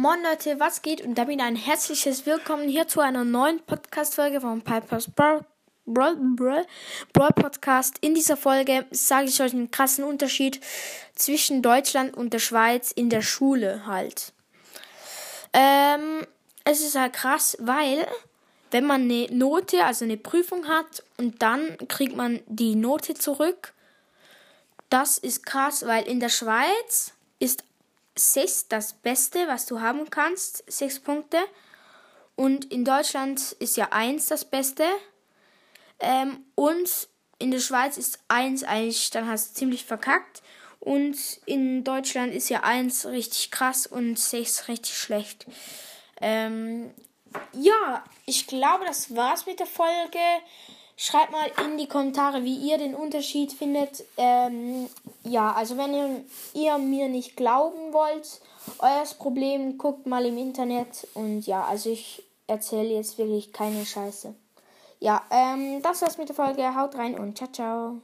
Moin Leute, was geht? Und damit ein herzliches Willkommen hier zu einer neuen Podcast-Folge von Piper's Brawl, Brawl, Brawl, Brawl Podcast. In dieser Folge sage ich euch einen krassen Unterschied zwischen Deutschland und der Schweiz in der Schule halt. Ähm, es ist halt krass, weil wenn man eine Note, also eine Prüfung hat und dann kriegt man die Note zurück, das ist krass, weil in der Schweiz ist 6 das Beste, was du haben kannst, 6 Punkte. Und in Deutschland ist ja 1 das Beste. Ähm, und in der Schweiz ist 1 eigentlich, dann hast du ziemlich verkackt. Und in Deutschland ist ja 1 richtig krass und 6 richtig schlecht. Ähm, ja, ich glaube, das war's mit der Folge. Schreibt mal in die Kommentare, wie ihr den Unterschied findet. Ähm, ja, also wenn ihr, ihr mir nicht glauben wollt, euer Problem, guckt mal im Internet. Und ja, also ich erzähle jetzt wirklich keine Scheiße. Ja, ähm, das war's mit der Folge. Haut rein und ciao, ciao.